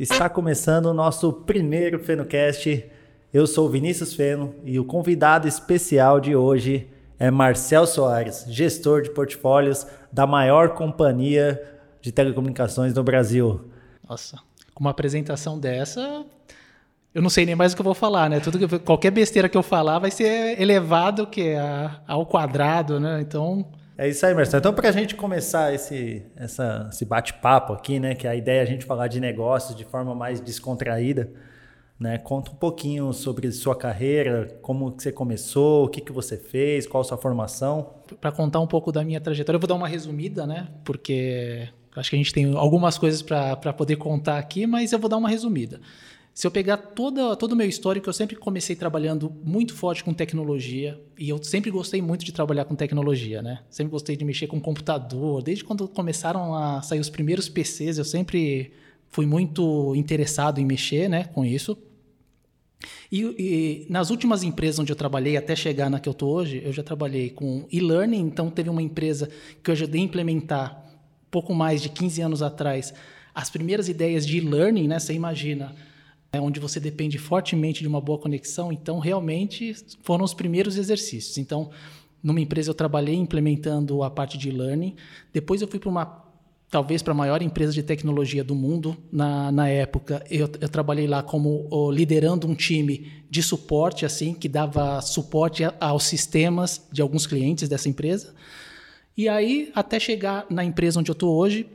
Está começando o nosso primeiro FenoCast. Eu sou Vinícius Feno e o convidado especial de hoje é Marcel Soares, gestor de portfólios da maior companhia de telecomunicações no Brasil. Nossa, com uma apresentação dessa, eu não sei nem mais o que eu vou falar, né? Tudo que, qualquer besteira que eu falar vai ser elevado que ao quadrado, né? Então é isso aí, Marcelo. Então, para a gente começar esse, esse bate-papo aqui, né, que a ideia é a gente falar de negócios de forma mais descontraída, né, conta um pouquinho sobre sua carreira, como que você começou, o que, que você fez, qual a sua formação. Para contar um pouco da minha trajetória, eu vou dar uma resumida, né, porque acho que a gente tem algumas coisas para poder contar aqui, mas eu vou dar uma resumida. Se eu pegar toda, todo o meu histórico, eu sempre comecei trabalhando muito forte com tecnologia e eu sempre gostei muito de trabalhar com tecnologia, né? Sempre gostei de mexer com computador. Desde quando começaram a sair os primeiros PCs, eu sempre fui muito interessado em mexer né, com isso. E, e, nas últimas empresas onde eu trabalhei, até chegar na que eu estou hoje, eu já trabalhei com e-learning, então teve uma empresa que eu ajudei a implementar pouco mais de 15 anos atrás as primeiras ideias de e-learning, né? Você imagina é onde você depende fortemente de uma boa conexão, então realmente foram os primeiros exercícios. Então, numa empresa eu trabalhei implementando a parte de learning, depois eu fui para uma talvez para a maior empresa de tecnologia do mundo na, na época. Eu, eu trabalhei lá como oh, liderando um time de suporte, assim, que dava suporte a, aos sistemas de alguns clientes dessa empresa. E aí, até chegar na empresa onde eu estou hoje,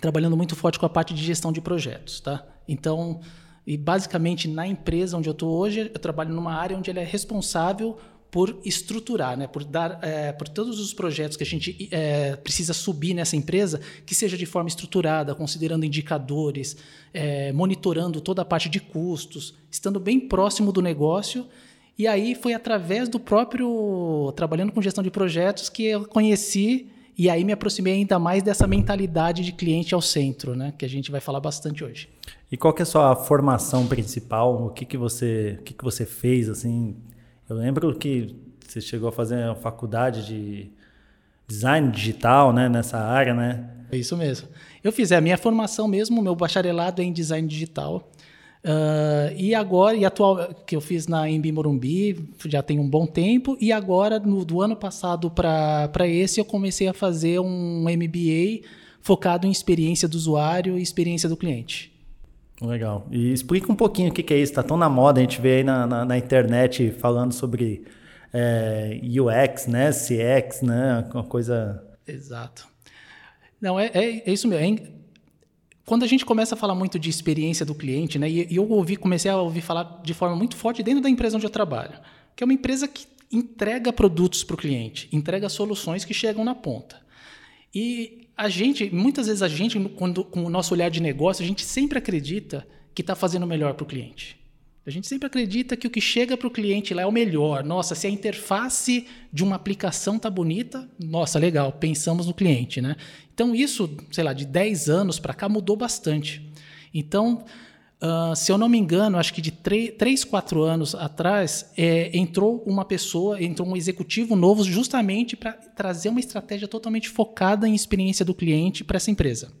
trabalhando muito forte com a parte de gestão de projetos, tá? Então, e basicamente na empresa onde eu estou hoje, eu trabalho numa área onde ele é responsável por estruturar, né, por dar, é, por todos os projetos que a gente é, precisa subir nessa empresa, que seja de forma estruturada, considerando indicadores, é, monitorando toda a parte de custos, estando bem próximo do negócio. E aí foi através do próprio trabalhando com gestão de projetos que eu conheci e aí me aproximei ainda mais dessa mentalidade de cliente ao centro, né, que a gente vai falar bastante hoje. E qual que é a sua formação principal? O que, que você, o que, que você fez assim? Eu lembro que você chegou a fazer a faculdade de design digital, né, nessa área, né? É isso mesmo. Eu fiz é, a minha formação mesmo, meu bacharelado é em design digital. Uh, e agora, e atual, que eu fiz na Embi Morumbi, já tem um bom tempo, e agora, no, do ano passado para esse, eu comecei a fazer um MBA focado em experiência do usuário e experiência do cliente. Legal. E explica um pouquinho o que, que é isso. Está tão na moda, a gente vê aí na, na, na internet falando sobre é, UX, né? CX, né? Uma coisa. Exato. Não, é, é, é isso mesmo. Quando a gente começa a falar muito de experiência do cliente, né? E, eu ouvi, comecei a ouvir falar de forma muito forte dentro da empresa onde eu trabalho, que é uma empresa que entrega produtos para o cliente, entrega soluções que chegam na ponta. E a gente, muitas vezes a gente, quando, com o nosso olhar de negócio, a gente sempre acredita que está fazendo melhor para o cliente. A gente sempre acredita que o que chega para o cliente lá é o melhor. Nossa, se a interface de uma aplicação tá bonita, nossa, legal, pensamos no cliente, né? Então isso, sei lá, de 10 anos para cá mudou bastante. Então, Uh, se eu não me engano, acho que de 3, 4 anos atrás, é, entrou uma pessoa, entrou um executivo novo justamente para trazer uma estratégia totalmente focada em experiência do cliente para essa empresa.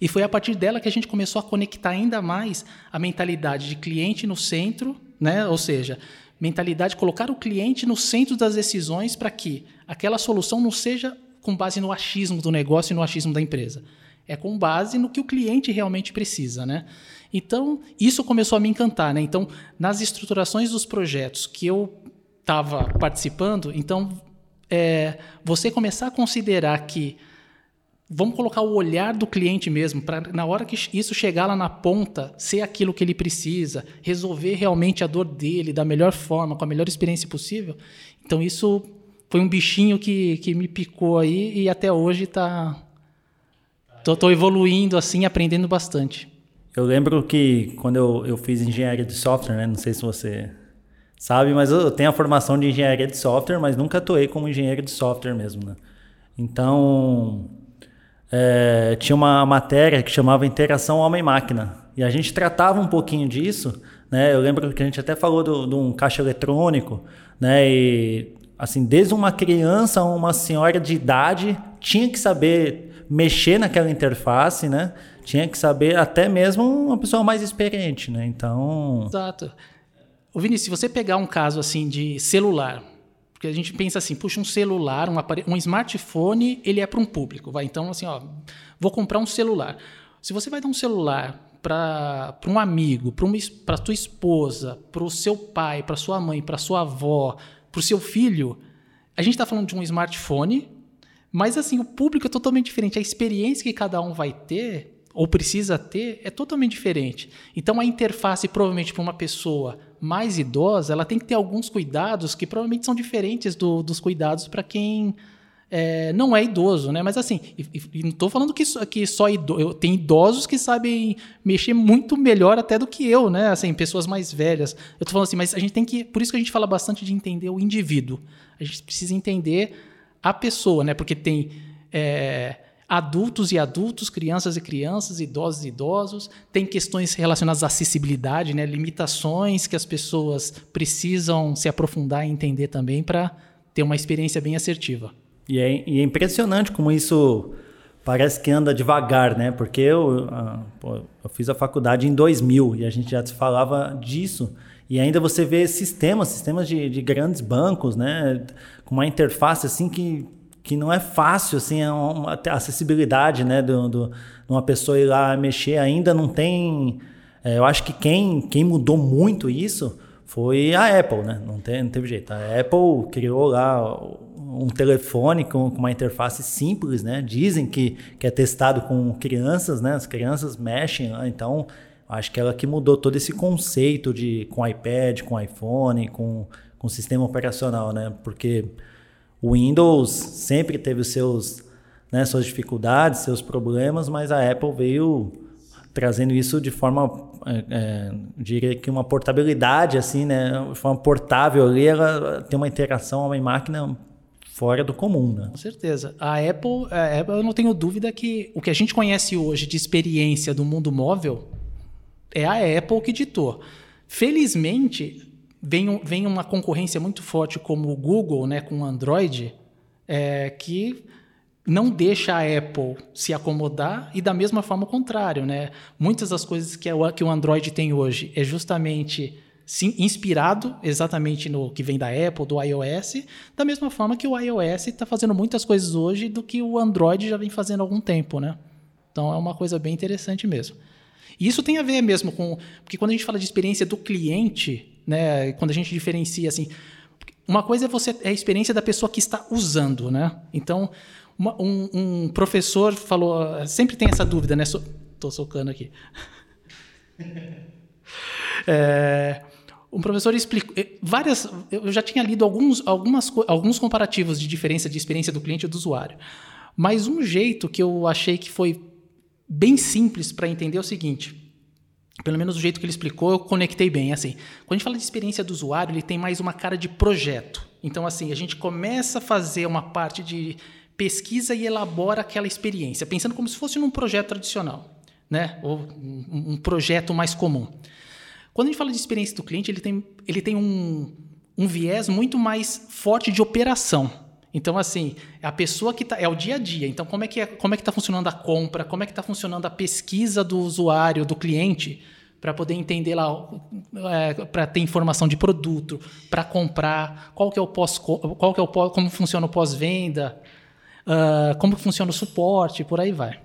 E foi a partir dela que a gente começou a conectar ainda mais a mentalidade de cliente no centro, né? ou seja, mentalidade de colocar o cliente no centro das decisões para que aquela solução não seja com base no achismo do negócio e no achismo da empresa. É com base no que o cliente realmente precisa, né? Então, isso começou a me encantar, né? Então, nas estruturações dos projetos que eu estava participando, então, é, você começar a considerar que vamos colocar o olhar do cliente mesmo, para na hora que isso chegar lá na ponta, ser aquilo que ele precisa, resolver realmente a dor dele da melhor forma, com a melhor experiência possível. Então, isso foi um bichinho que, que me picou aí e até hoje está. Estou evoluindo assim, aprendendo bastante. Eu lembro que quando eu, eu fiz engenharia de software, né? Não sei se você sabe, mas eu tenho a formação de engenharia de software, mas nunca atuei como engenheiro de software mesmo, né? Então, é, tinha uma matéria que chamava Interação Homem-Máquina. E a gente tratava um pouquinho disso, né? Eu lembro que a gente até falou de um caixa eletrônico, né? E, assim, desde uma criança a uma senhora de idade tinha que saber mexer naquela interface, né? tinha que saber até mesmo uma pessoa mais experiente, né? Então. Exato. O Vinícius, se você pegar um caso assim de celular, porque a gente pensa assim, puxa, um celular, um, aparelho, um smartphone, ele é para um público. Vai, então, assim, ó, vou comprar um celular. Se você vai dar um celular para um amigo, para tua esposa, para o seu pai, para sua mãe, para sua avó, para o seu filho, a gente está falando de um smartphone, mas assim, o público é totalmente diferente. A experiência que cada um vai ter ou precisa ter é totalmente diferente. Então a interface provavelmente para uma pessoa mais idosa, ela tem que ter alguns cuidados que provavelmente são diferentes do, dos cuidados para quem é, não é idoso, né? Mas assim, e, e não estou falando que, que só idoso, tem idosos que sabem mexer muito melhor até do que eu, né? Assim, pessoas mais velhas. Eu estou falando assim, mas a gente tem que, por isso que a gente fala bastante de entender o indivíduo. A gente precisa entender a pessoa, né? Porque tem é, adultos e adultos, crianças e crianças, idosos e idosos. Tem questões relacionadas à acessibilidade, né? limitações que as pessoas precisam se aprofundar e entender também para ter uma experiência bem assertiva. E é, e é, impressionante como isso parece que anda devagar, né? Porque eu, ah, eu fiz a faculdade em 2000 e a gente já se falava disso. E ainda você vê sistemas, sistemas de, de grandes bancos, né? Com uma interface assim que que não é fácil, assim, é uma acessibilidade, né, de uma pessoa ir lá mexer, ainda não tem... É, eu acho que quem, quem mudou muito isso foi a Apple, né? Não, tem, não teve jeito. A Apple criou lá um telefone com, com, uma interface simples, né? Dizem que, que é testado com crianças, né? As crianças mexem lá, então acho que ela que mudou todo esse conceito de com iPad, com iPhone, com, com sistema operacional, né? Porque o Windows sempre teve os seus, né, suas dificuldades, seus problemas, mas a Apple veio trazendo isso de forma, é, é, diria que uma portabilidade, assim, né, de forma portável ali, ela tem uma interação, uma máquina fora do comum, né? Com certeza. A Apple, a Apple, eu não tenho dúvida que o que a gente conhece hoje de experiência do mundo móvel é a Apple que ditou. Felizmente, vem, vem uma concorrência muito forte como o Google, né, com o Android, é, que não deixa a Apple se acomodar e da mesma forma o contrário, né? Muitas das coisas que, que o Android tem hoje é justamente sim, inspirado exatamente no que vem da Apple, do iOS, da mesma forma que o iOS está fazendo muitas coisas hoje do que o Android já vem fazendo há algum tempo, né? Então é uma coisa bem interessante mesmo. E isso tem a ver mesmo com. Porque quando a gente fala de experiência do cliente, né? Quando a gente diferencia assim, uma coisa é você é a experiência da pessoa que está usando, né? Então, uma, um, um, professor falou, sempre tem essa dúvida, né? So, tô socando aqui. é, um professor explicou eh, várias. Eu já tinha lido alguns, algumas, alguns comparativos de diferença de experiência do cliente e do usuário, mas um jeito que eu achei que foi bem simples para entender é o seguinte pelo menos do jeito que ele explicou, eu conectei bem. Assim, quando a gente fala de experiência do usuário, ele tem mais uma cara de projeto. Então, assim, a gente começa a fazer uma parte de pesquisa e elabora aquela experiência, pensando como se fosse num projeto tradicional, né? Ou um, um projeto mais comum. Quando a gente fala de experiência do cliente, ele tem, ele tem um, um viés muito mais forte de operação. Então, assim, é a pessoa que está. É o dia a dia. Então, como é que é, como é que está funcionando a compra? Como é que está funcionando a pesquisa do usuário, do cliente, para poder entender lá, é, para ter informação de produto, para comprar, qual que é o pós, qual que é o pós, como funciona o pós-venda, uh, como funciona o suporte, por aí vai.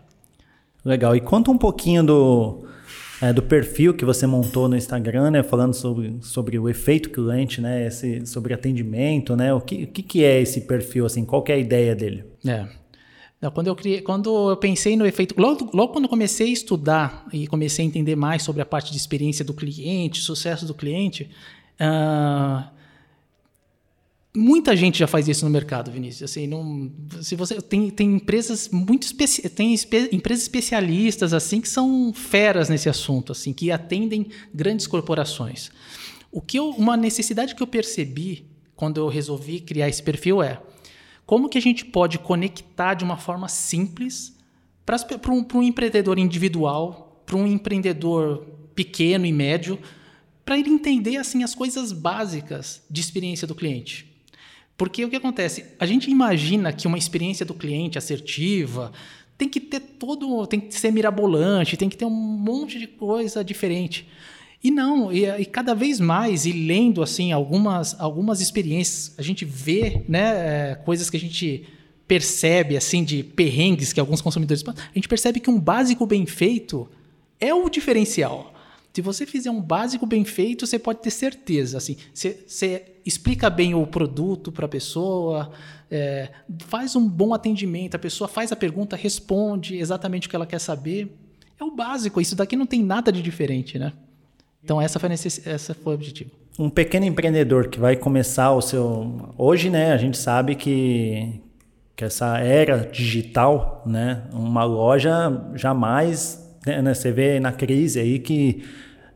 Legal. E conta um pouquinho do é, do perfil que você montou no Instagram, né? Falando sobre, sobre o efeito cliente, né? Esse, sobre atendimento, né? O que, o que é esse perfil, assim? Qual é a ideia dele? É. Quando eu, criei, quando eu pensei no efeito. Logo, logo quando eu comecei a estudar e comecei a entender mais sobre a parte de experiência do cliente, sucesso do cliente, uh, Muita gente já faz isso no mercado, Vinícius. Assim, não, se você tem, tem empresas muito especi tem espe empresas especialistas assim que são feras nesse assunto, assim que atendem grandes corporações. O que eu, uma necessidade que eu percebi quando eu resolvi criar esse perfil é como que a gente pode conectar de uma forma simples para um, um empreendedor individual, para um empreendedor pequeno e médio, para ele entender assim as coisas básicas de experiência do cliente. Porque o que acontece? A gente imagina que uma experiência do cliente assertiva tem que ter todo, tem que ser mirabolante, tem que ter um monte de coisa diferente. E não, e, e, cada vez mais, e lendo assim algumas, algumas experiências, a gente vê né, é, coisas que a gente percebe assim de perrengues que alguns consumidores a gente percebe que um básico bem feito é o diferencial. Se você fizer um básico bem feito, você pode ter certeza. Assim, você, você explica bem o produto para a pessoa, é, faz um bom atendimento, a pessoa faz a pergunta, responde exatamente o que ela quer saber. É o básico, isso daqui não tem nada de diferente, né? Então essa foi, necess... essa foi o objetivo. Um pequeno empreendedor que vai começar o seu... Hoje, né, a gente sabe que, que essa era digital, né, uma loja jamais... Né, você vê na crise aí que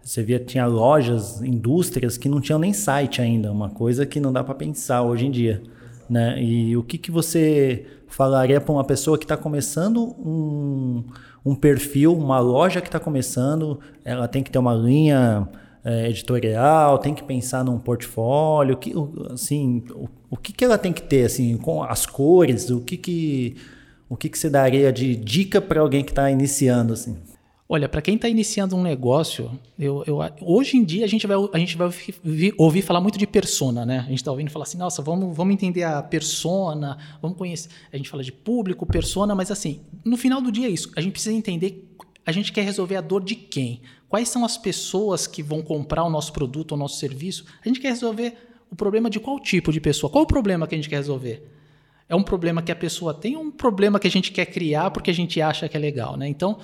você via tinha lojas, indústrias que não tinham nem site ainda, uma coisa que não dá para pensar hoje em dia, né? E o que, que você falaria para uma pessoa que está começando um, um perfil, uma loja que está começando, ela tem que ter uma linha é, editorial, tem que pensar num portfólio, que, assim, o, o que, que ela tem que ter, assim, com as cores, o que que o que, que você daria de dica para alguém que está iniciando, assim? Olha, para quem está iniciando um negócio, eu, eu, hoje em dia a gente vai, a gente vai ouvir, ouvir falar muito de persona, né? A gente está ouvindo falar assim, nossa, vamos, vamos entender a persona, vamos conhecer. A gente fala de público, persona, mas assim, no final do dia é isso. A gente precisa entender, a gente quer resolver a dor de quem? Quais são as pessoas que vão comprar o nosso produto o nosso serviço? A gente quer resolver o problema de qual tipo de pessoa? Qual o problema que a gente quer resolver? É um problema que a pessoa tem ou um problema que a gente quer criar porque a gente acha que é legal, né? Então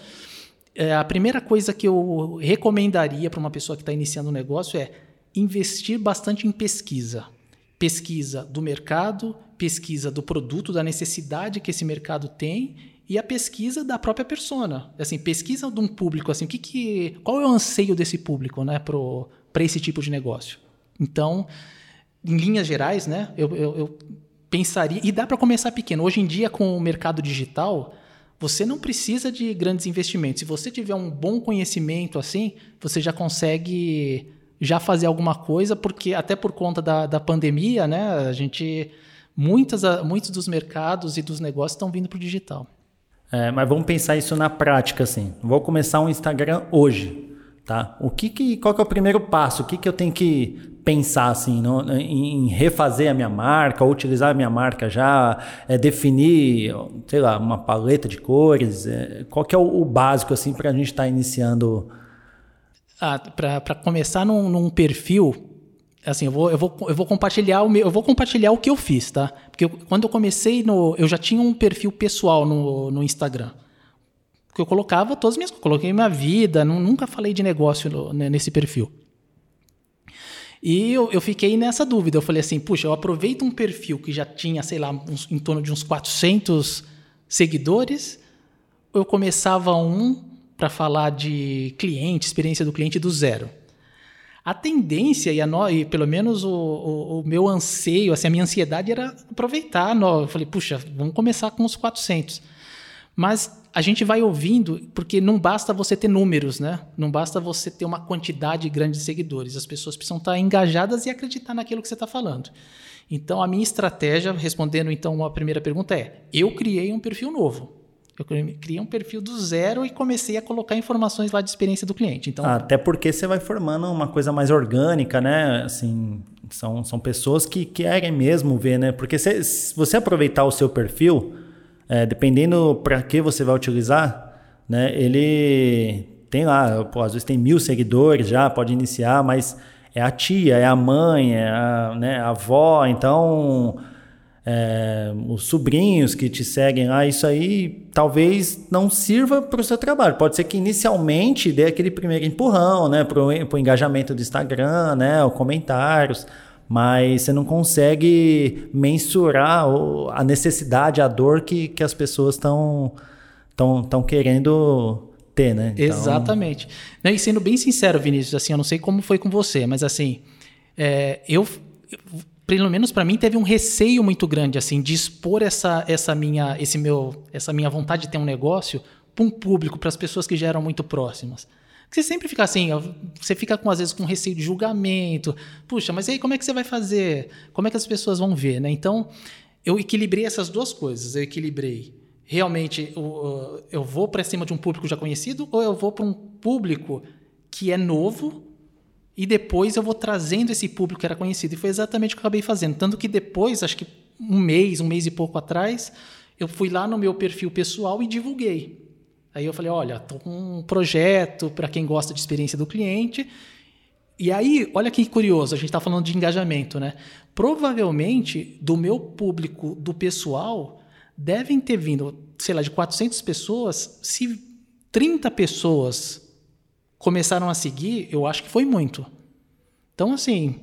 é, a primeira coisa que eu recomendaria para uma pessoa que está iniciando um negócio é investir bastante em pesquisa. Pesquisa do mercado, pesquisa do produto, da necessidade que esse mercado tem e a pesquisa da própria persona. Assim, pesquisa de um público, assim, o que, que qual é o anseio desse público, né, para esse tipo de negócio. Então, em linhas gerais, né, eu, eu, eu pensaria e dá para começar pequeno. Hoje em dia, com o mercado digital, você não precisa de grandes investimentos. Se você tiver um bom conhecimento assim, você já consegue já fazer alguma coisa, porque até por conta da, da pandemia, né, a gente muitas, muitos dos mercados e dos negócios estão vindo para o digital. É, mas vamos pensar isso na prática, assim. Vou começar um Instagram hoje, tá? O que, que qual que é o primeiro passo? O que, que eu tenho que pensar assim, em refazer a minha marca, utilizar a minha marca já, é, definir, sei lá, uma paleta de cores? É, qual que é o, o básico assim para a gente estar tá iniciando? Ah, para começar num, num, perfil, assim, eu vou, eu vou, eu vou compartilhar o meu, eu vou compartilhar o que eu fiz, tá? Porque eu, quando eu comecei no, eu já tinha um perfil pessoal no, no Instagram. Que eu colocava todas as minhas, coloquei minha vida, nunca falei de negócio no, né, nesse perfil. E eu, eu, fiquei nessa dúvida. Eu falei assim, puxa, eu aproveito um perfil que já tinha, sei lá, uns, em torno de uns 400 seguidores, eu começava um para falar de cliente, experiência do cliente do zero. A tendência, e, a no, e pelo menos o, o, o, meu anseio, assim, a minha ansiedade era aproveitar. No, eu falei, puxa, vamos começar com os 400. Mas a gente vai ouvindo, porque não basta você ter números, né? Não basta você ter uma quantidade grande de seguidores. As pessoas precisam estar engajadas e acreditar naquilo que você está falando. Então, a minha estratégia, respondendo então a primeira pergunta, é: eu criei um perfil novo. Eu criei um perfil do zero e comecei a colocar informações lá de experiência do cliente. Então, Até porque você vai formando uma coisa mais orgânica, né? Assim, são, são pessoas que querem mesmo ver, né? Porque se, se você aproveitar o seu perfil é, dependendo para que você vai utilizar, né, ele tem lá, pô, às vezes tem mil seguidores já, pode iniciar, mas é a tia, é a mãe, é a, né, a avó, então é, os sobrinhos que te seguem lá, isso aí talvez não sirva para o seu trabalho. Pode ser que inicialmente dê aquele primeiro empurrão, né, para o engajamento do Instagram, né, os comentários mas você não consegue mensurar a necessidade, a dor que, que as pessoas estão tão, tão querendo ter, né? Então... Exatamente. E sendo bem sincero, Vinícius, assim, eu não sei como foi com você, mas assim, é, eu, pelo menos para mim, teve um receio muito grande, assim, de expor essa, essa minha, esse meu, essa minha vontade de ter um negócio para um público, para as pessoas que já eram muito próximas. Você sempre fica assim, você fica com, às vezes com receio de julgamento. Puxa, mas aí como é que você vai fazer? Como é que as pessoas vão ver, né? Então, eu equilibrei essas duas coisas. Eu equilibrei realmente eu vou para cima de um público já conhecido ou eu vou para um público que é novo e depois eu vou trazendo esse público que era conhecido. E foi exatamente o que eu acabei fazendo. Tanto que depois, acho que um mês, um mês e pouco atrás, eu fui lá no meu perfil pessoal e divulguei. Aí eu falei, olha, estou com um projeto para quem gosta de experiência do cliente. E aí, olha que curioso, a gente está falando de engajamento, né? Provavelmente, do meu público, do pessoal, devem ter vindo, sei lá, de 400 pessoas, se 30 pessoas começaram a seguir, eu acho que foi muito. Então, assim,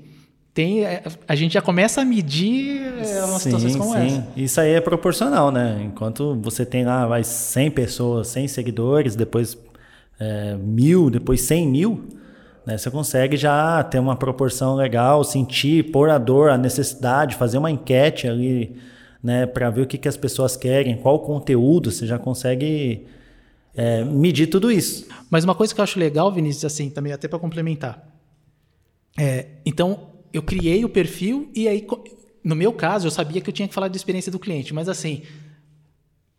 tem, é, a gente já começa a medir é, umas sim, situações como sim. essa. Isso aí é proporcional, né? Enquanto você tem lá vai 100 pessoas, 100 seguidores, depois é, mil, depois 100 mil, né? você consegue já ter uma proporção legal, sentir, pôr a dor, a necessidade, fazer uma enquete ali, né? Para ver o que, que as pessoas querem, qual o conteúdo, você já consegue é, medir tudo isso. Mas uma coisa que eu acho legal, Vinícius, assim, também até para complementar. É, então, eu criei o perfil e aí, no meu caso, eu sabia que eu tinha que falar da experiência do cliente, mas assim,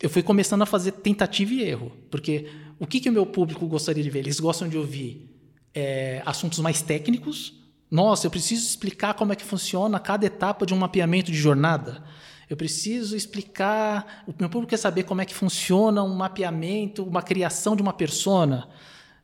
eu fui começando a fazer tentativa e erro, porque o que, que o meu público gostaria de ver? Eles gostam de ouvir é, assuntos mais técnicos. Nossa, eu preciso explicar como é que funciona cada etapa de um mapeamento de jornada. Eu preciso explicar. O meu público quer saber como é que funciona um mapeamento, uma criação de uma persona.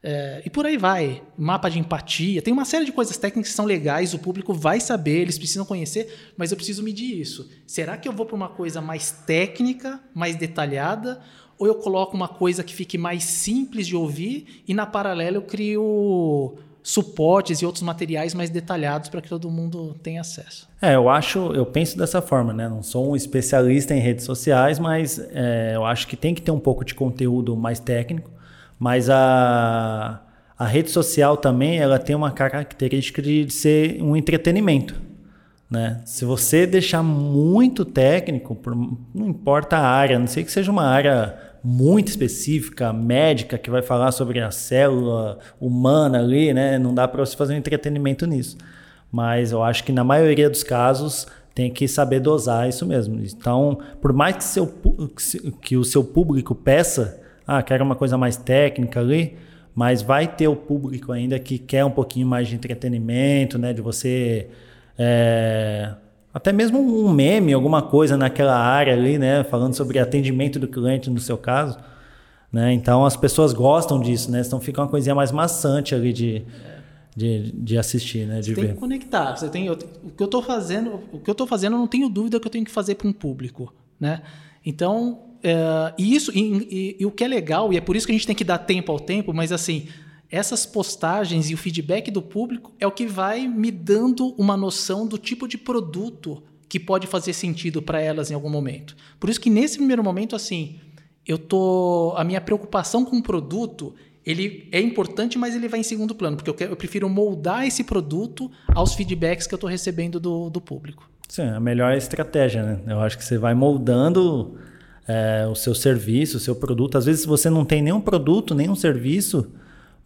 É, e por aí vai. Mapa de empatia. Tem uma série de coisas técnicas que são legais, o público vai saber, eles precisam conhecer, mas eu preciso medir isso. Será que eu vou para uma coisa mais técnica, mais detalhada? Ou eu coloco uma coisa que fique mais simples de ouvir e na paralela eu crio suportes e outros materiais mais detalhados para que todo mundo tenha acesso. É, eu acho, eu penso dessa forma, né? Não sou um especialista em redes sociais, mas é, eu acho que tem que ter um pouco de conteúdo mais técnico, mas a, a rede social também ela tem uma característica de ser um entretenimento. Né? Se você deixar muito técnico, não importa a área, não sei que seja uma área muito específica, médica, que vai falar sobre a célula humana ali, né? Não dá para você fazer um entretenimento nisso. Mas eu acho que na maioria dos casos tem que saber dosar isso mesmo. Então, por mais que, seu, que o seu público peça, ah, quero uma coisa mais técnica ali, mas vai ter o público ainda que quer um pouquinho mais de entretenimento, né? De você é, até mesmo um meme, alguma coisa naquela área ali, né? Falando sobre atendimento do cliente no seu caso. Né? Então as pessoas gostam disso, né? Então fica uma coisinha mais maçante ali de, de, de assistir, né? De você ver. tem que conectar. Você tem, o que eu estou fazendo, o que eu tô fazendo, eu não tenho dúvida que eu tenho que fazer para um público, né? Então, é, e isso, e, e, e o que é legal, e é por isso que a gente tem que dar tempo ao tempo, mas assim, essas postagens e o feedback do público é o que vai me dando uma noção do tipo de produto que pode fazer sentido para elas em algum momento. Por isso que nesse primeiro momento, assim, eu tô a minha preocupação com o produto ele é importante, mas ele vai em segundo plano, porque eu, quero, eu prefiro moldar esse produto aos feedbacks que eu estou recebendo do, do público. Sim, a melhor estratégia, né? Eu acho que você vai moldando é, o seu serviço, o seu produto. Às vezes você não tem nenhum produto, nenhum serviço,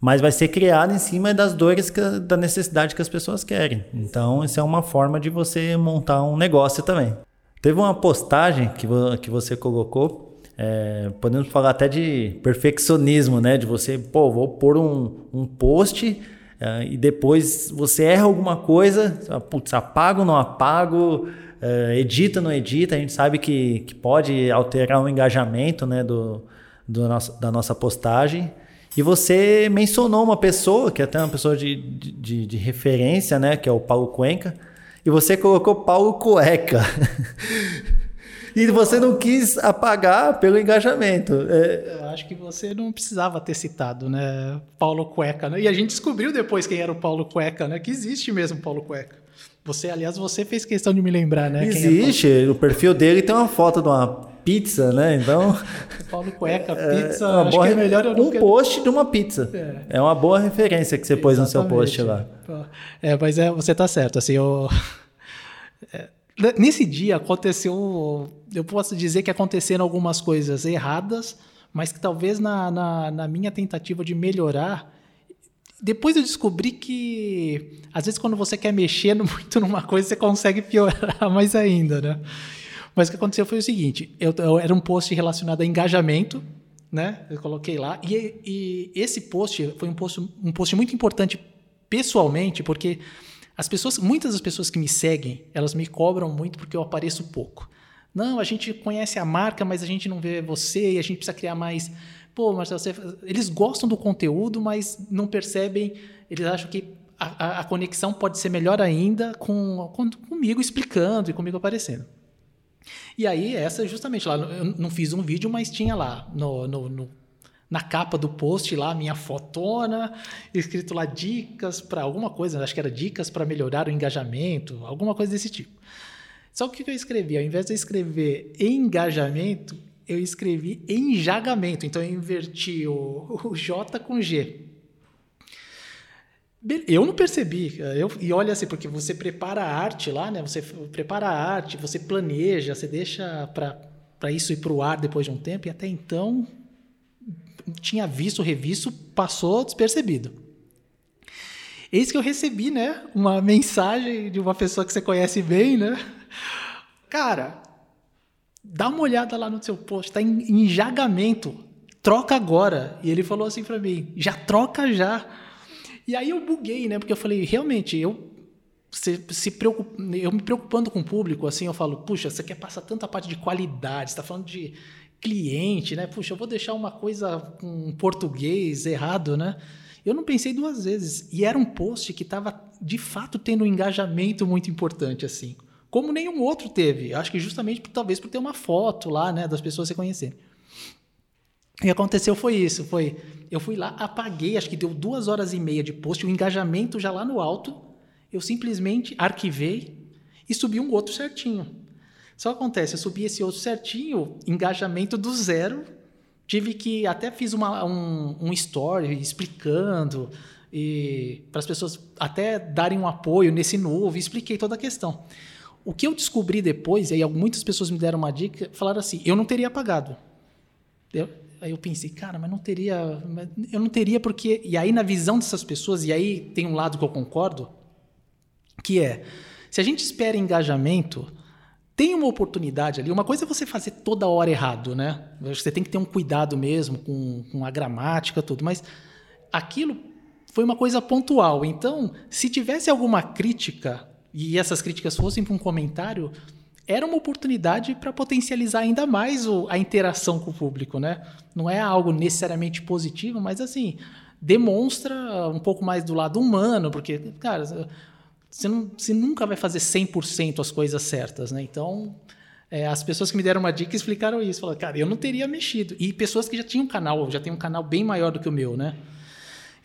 mas vai ser criado em cima das dores que, da necessidade que as pessoas querem. Então, isso é uma forma de você montar um negócio também. Teve uma postagem que, que você colocou, é, podemos falar até de perfeccionismo, né? De você, pô, vou pôr um, um post é, e depois você erra alguma coisa, putz, apago, não apago, é, edita, não edita. A gente sabe que, que pode alterar o engajamento né, do, do nosso, da nossa postagem. E você mencionou uma pessoa, que é até uma pessoa de, de, de referência, né? Que é o Paulo Cuenca. E você colocou Paulo Cueca. e você não quis apagar pelo engajamento. É... Eu acho que você não precisava ter citado, né? Paulo Cueca, né? E a gente descobriu depois quem era o Paulo Cueca, né? Que existe mesmo Paulo Cueca. Você, aliás, você fez questão de me lembrar, né? Existe. o perfil dele tem uma foto de uma pizza, né? Então. Paulo Cueca, é, pizza. É acho boa, que é melhor eu Um post de uma pizza. É. é uma boa referência que você Exatamente. pôs no seu post lá. É, mas é, você tá certo. Assim, eu. É, nesse dia aconteceu. Eu posso dizer que aconteceram algumas coisas erradas, mas que talvez na, na, na minha tentativa de melhorar. Depois eu descobri que, às vezes, quando você quer mexer muito numa coisa, você consegue piorar mais ainda, né? Mas o que aconteceu foi o seguinte: eu, eu era um post relacionado a engajamento, né? Eu coloquei lá. E, e esse post foi um post, um post muito importante pessoalmente, porque as pessoas, muitas das pessoas que me seguem, elas me cobram muito porque eu apareço pouco. Não, a gente conhece a marca, mas a gente não vê você e a gente precisa criar mais. Pô, Marcelo, você... eles gostam do conteúdo, mas não percebem, eles acham que a, a conexão pode ser melhor ainda com, com, comigo explicando e comigo aparecendo. E aí, essa justamente lá, eu não fiz um vídeo, mas tinha lá no, no, no na capa do post lá, minha fotona, escrito lá dicas para alguma coisa, acho que era dicas para melhorar o engajamento, alguma coisa desse tipo. Só que o que eu escrevi? Ao invés de eu escrever engajamento, eu escrevi enjagamento. Então eu inverti o, o J com G. Eu não percebi. Eu, e olha assim, porque você prepara a arte lá, né? Você prepara a arte, você planeja, você deixa para isso ir para o ar depois de um tempo, e até então tinha visto, revisto, passou despercebido. Eis que eu recebi, né, uma mensagem de uma pessoa que você conhece bem, né? Cara, dá uma olhada lá no seu post, está em, enjagamento, troca agora. E ele falou assim para mim, já troca já. E aí eu buguei, né? Porque eu falei, realmente, eu se, se preocup... eu me preocupando com o público, assim, eu falo, puxa, você quer passar tanta parte de qualidade, está falando de cliente, né? Puxa, eu vou deixar uma coisa com português errado, né? Eu não pensei duas vezes. E era um post que estava, de fato, tendo um engajamento muito importante, assim como nenhum outro teve. Acho que justamente talvez por ter uma foto lá, né, das pessoas se conhecerem. Que aconteceu foi isso, foi eu fui lá, apaguei, acho que deu duas horas e meia de post, o engajamento já lá no alto, eu simplesmente arquivei e subi um outro certinho. Só acontece, eu subi esse outro certinho, engajamento do zero, tive que até fiz uma, um, um story explicando e para as pessoas até darem um apoio nesse novo, expliquei toda a questão. O que eu descobri depois, e aí muitas pessoas me deram uma dica, falaram assim: eu não teria apagado. Eu, aí eu pensei, cara, mas não teria. Eu não teria porque. E aí, na visão dessas pessoas, e aí tem um lado que eu concordo, que é: se a gente espera engajamento, tem uma oportunidade ali. Uma coisa é você fazer toda hora errado, né? Você tem que ter um cuidado mesmo com, com a gramática, tudo, mas aquilo foi uma coisa pontual. Então, se tivesse alguma crítica e essas críticas fossem para um comentário, era uma oportunidade para potencializar ainda mais o, a interação com o público, né? Não é algo necessariamente positivo, mas assim, demonstra um pouco mais do lado humano, porque, cara, você, não, você nunca vai fazer 100% as coisas certas, né? Então, é, as pessoas que me deram uma dica explicaram isso. Falaram, cara, eu não teria mexido. E pessoas que já tinham um canal, já tem um canal bem maior do que o meu, né?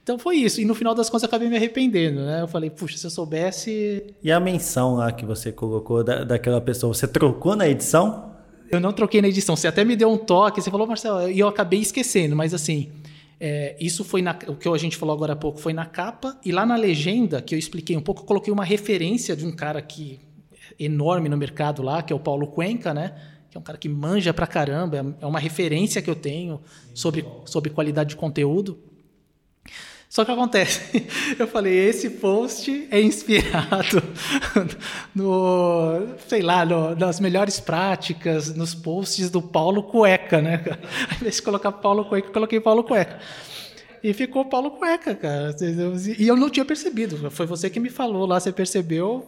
Então foi isso. E no final das contas eu acabei me arrependendo, né? Eu falei, puxa, se eu soubesse. E a menção lá que você colocou da, daquela pessoa, você trocou na edição? Eu não troquei na edição. Você até me deu um toque, você falou, Marcelo, e eu acabei esquecendo, mas assim. É, isso foi na, o que a gente falou agora há pouco foi na capa e lá na legenda que eu expliquei um pouco eu coloquei uma referência de um cara que é enorme no mercado lá que é o Paulo Cuenca né? Que é um cara que manja pra caramba é uma referência que eu tenho sobre, sobre qualidade de conteúdo só que acontece, eu falei, esse post é inspirado no, sei lá, no, nas melhores práticas, nos posts do Paulo Cueca, né? Ao invés de colocar Paulo Cueca, eu coloquei Paulo Cueca. E ficou Paulo Cueca, cara. E eu não tinha percebido. Foi você que me falou lá, você percebeu.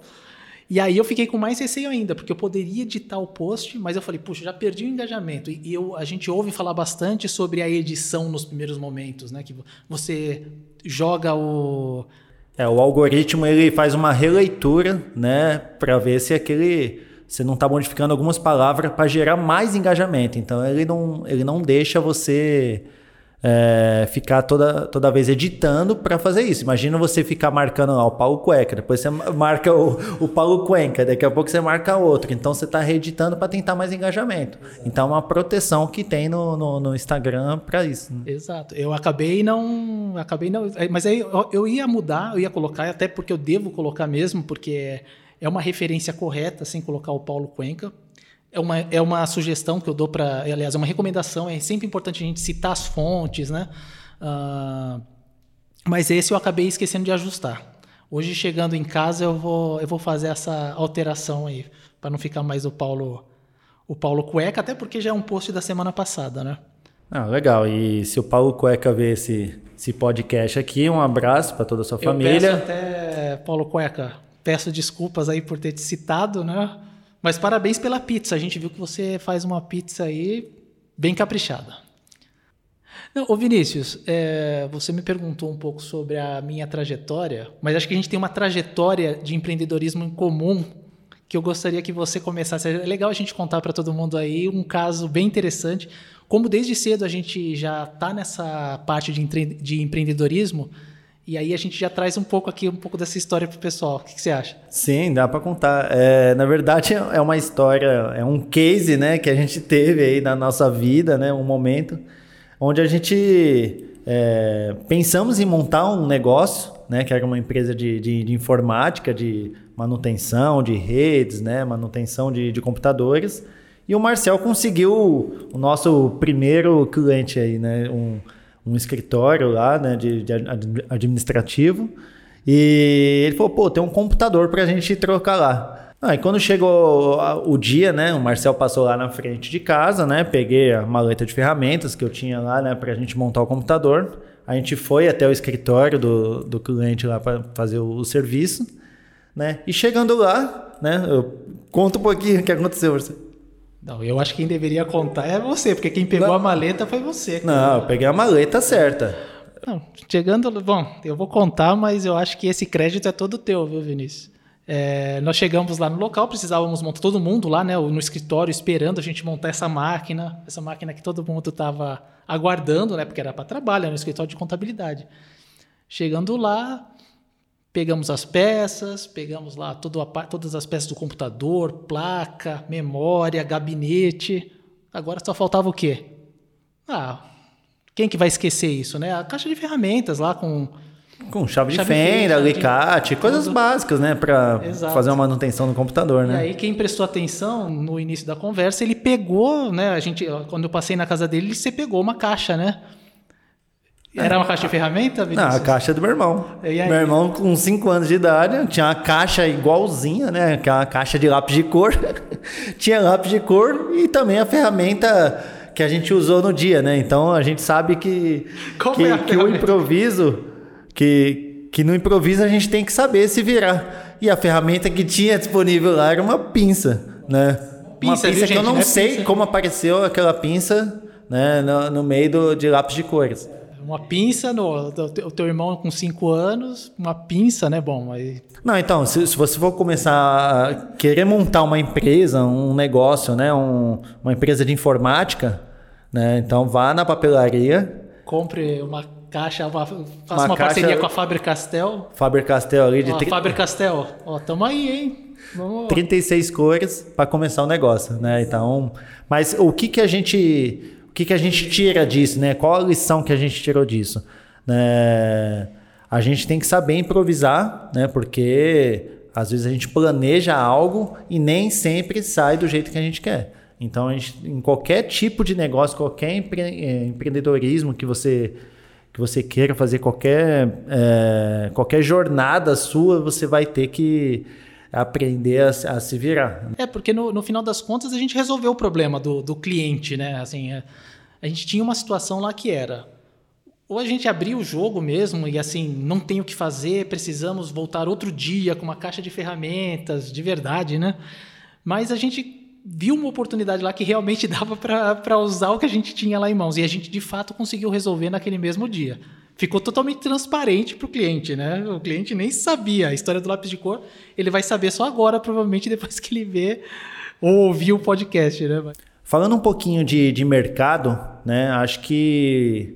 E aí eu fiquei com mais receio ainda, porque eu poderia editar o post, mas eu falei, puxa, já perdi o engajamento. E eu, a gente ouve falar bastante sobre a edição nos primeiros momentos, né? Que você joga o. É, o algoritmo ele faz uma releitura, né, para ver se aquele você não está modificando algumas palavras para gerar mais engajamento. Então ele não, ele não deixa você é, ficar toda, toda vez editando para fazer isso. Imagina você ficar marcando lá, o Paulo Cueca, depois você marca o, o Paulo Cuenca, daqui a pouco você marca outro. Então você está reeditando para tentar mais engajamento. Exato. Então é uma proteção que tem no, no, no Instagram para isso. Né? Exato. Eu acabei não. Acabei não. É, mas aí eu, eu ia mudar, eu ia colocar, até porque eu devo colocar mesmo, porque é uma referência correta, sem colocar o Paulo Cuenca é uma, é uma sugestão que eu dou para. Aliás, é uma recomendação. É sempre importante a gente citar as fontes, né? Uh, mas esse eu acabei esquecendo de ajustar. Hoje, chegando em casa, eu vou, eu vou fazer essa alteração aí, para não ficar mais o Paulo, o Paulo Cueca, até porque já é um post da semana passada, né? Ah, legal. E se o Paulo Cueca ver esse, esse podcast aqui, um abraço para toda a sua Eu família. peço até, Paulo Cueca, peço desculpas aí por ter te citado, né? Mas parabéns pela pizza. A gente viu que você faz uma pizza aí bem caprichada. Não, ô Vinícius, é, você me perguntou um pouco sobre a minha trajetória, mas acho que a gente tem uma trajetória de empreendedorismo em comum que eu gostaria que você começasse. É legal a gente contar para todo mundo aí um caso bem interessante. Como desde cedo a gente já está nessa parte de, de empreendedorismo, e aí a gente já traz um pouco aqui, um pouco dessa história para o pessoal. O que, que, você acha? Sim, dá para contar. É, na verdade, é uma história, é um case né, que a gente teve aí na nossa vida, né, um momento onde a gente é, pensamos em montar um negócio, né, que era uma empresa de, de, de informática, de manutenção de redes, né, manutenção de, de computadores. E o Marcel conseguiu o nosso primeiro cliente aí, né, um, um escritório lá, né, de, de administrativo. E ele falou, pô, tem um computador para a gente trocar lá. Ah, e quando chegou o dia, né, o Marcel passou lá na frente de casa, né, peguei a maleta de ferramentas que eu tinha lá, né, para a gente montar o computador. A gente foi até o escritório do, do cliente lá para fazer o, o, serviço, né, e chegando lá, né, eu conto um pouquinho o que aconteceu, Marcel. Não, eu acho que quem deveria contar é você, porque quem pegou Não. a maleta foi você. Cara. Não, eu peguei a maleta certa. Não, chegando, bom, eu vou contar, mas eu acho que esse crédito é todo teu, viu, Vinícius? É, nós chegamos lá no local, precisávamos montar todo mundo lá, né, no escritório, esperando a gente montar essa máquina, essa máquina que todo mundo estava aguardando, né, porque era para trabalhar no escritório de contabilidade. Chegando lá, pegamos as peças, pegamos lá todo a, todas as peças do computador, placa, memória, gabinete. Agora só faltava o quê? Ah, quem que vai esquecer isso, né? A caixa de ferramentas lá com com chave, chave de fenda, alicate, coisas tudo. básicas, né? Para fazer uma manutenção no computador, né? E aí, quem prestou atenção no início da conversa, ele pegou, né? A gente, quando eu passei na casa dele, você pegou uma caixa, né? Era uma caixa de ferramenta, Vinícius? Não, a caixa é do meu irmão. Meu irmão, com 5 anos de idade, tinha uma caixa igualzinha, né? Aquela caixa de lápis de cor. tinha lápis de cor e também a ferramenta que a gente usou no dia, né? Então a gente sabe que, que, é que o improviso que, que no improviso a gente tem que saber se virar. E a ferramenta que tinha disponível lá era uma pinça, né? Pinça, uma pinça que eu não, sei pinça. como apareceu aquela pinça né, no, no meio do, de lápis de cores. Uma pinça, no, o teu irmão com 5 anos, uma pinça, né? Bom, aí... Não, então, se, se, você for começar a querer montar uma empresa, um negócio, né? Um, uma empresa de informática, né? Então vá na papelaria. Compre uma caixa, faça uma, uma caixa, parceria com a Faber Castell. Faber Castell ali de ó, tri... Faber Castell, ó, tamo aí, hein? Vamos... 36 cores para começar o negócio, né? Então, mas o que que a gente, que que a gente tira disso, né? Qual a lição que a gente tirou disso? Né? A gente tem que saber improvisar, né? Porque às vezes a gente planeja algo e nem sempre sai do jeito que a gente quer. Então, gente, em qualquer tipo de negócio, qualquer empre eh, empreendedorismo que você que você queira fazer qualquer, é, qualquer jornada sua, você vai ter que aprender a, a se virar. É, porque no, no, final das contas a gente resolveu o problema do, do cliente, né? Assim, a, é, a gente tinha uma situação lá que era ou a gente abria o jogo mesmo e assim, não tem o que fazer, precisamos voltar outro dia com uma caixa de ferramentas, de verdade, né? Mas a gente viu uma oportunidade lá que realmente dava para usar o que a gente tinha lá em mãos. E a gente, de fato, conseguiu resolver naquele mesmo dia. Ficou totalmente transparente para o cliente, né? O cliente nem sabia a história do lápis de cor. Ele vai saber só agora, provavelmente, depois que ele vê ou ouvir o podcast, né? Falando um pouquinho de, de mercado, né? Acho que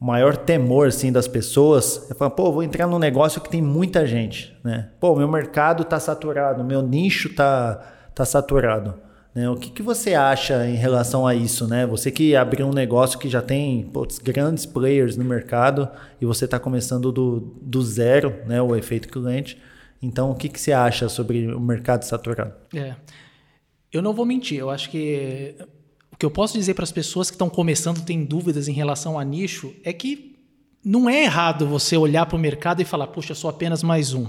o maior temor assim das pessoas é falar, pô, vou entrar num negócio que tem muita gente, né? Pô, meu mercado está saturado, meu nicho está tá saturado. Né? O que, que você acha em relação a isso? Né? Você que abriu um negócio que já tem putz, grandes players no mercado e você está começando do, do zero, né? o efeito cliente. Então, o que, que você acha sobre o mercado saturado? É. Eu não vou mentir, eu acho que o que eu posso dizer para as pessoas que estão começando, têm dúvidas em relação a nicho, é que não é errado você olhar para o mercado e falar, puxa, sou apenas mais um.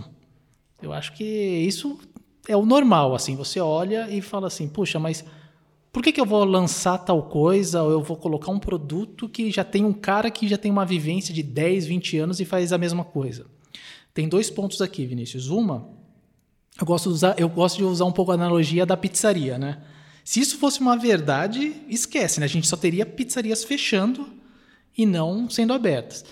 Eu acho que isso é o normal, assim. Você olha e fala assim, puxa, mas Por que, que eu vou lançar tal coisa ou eu vou colocar um produto que já tem um cara que já tem uma vivência de 10, 20 anos e faz a mesma coisa? Tem dois pontos aqui, Vinícius. Uma, eu gosto de usar, eu gosto de usar um pouco a analogia da pizzaria, né? Se isso fosse uma verdade, esquece, né? A gente só teria pizzarias fechando e não sendo abertas.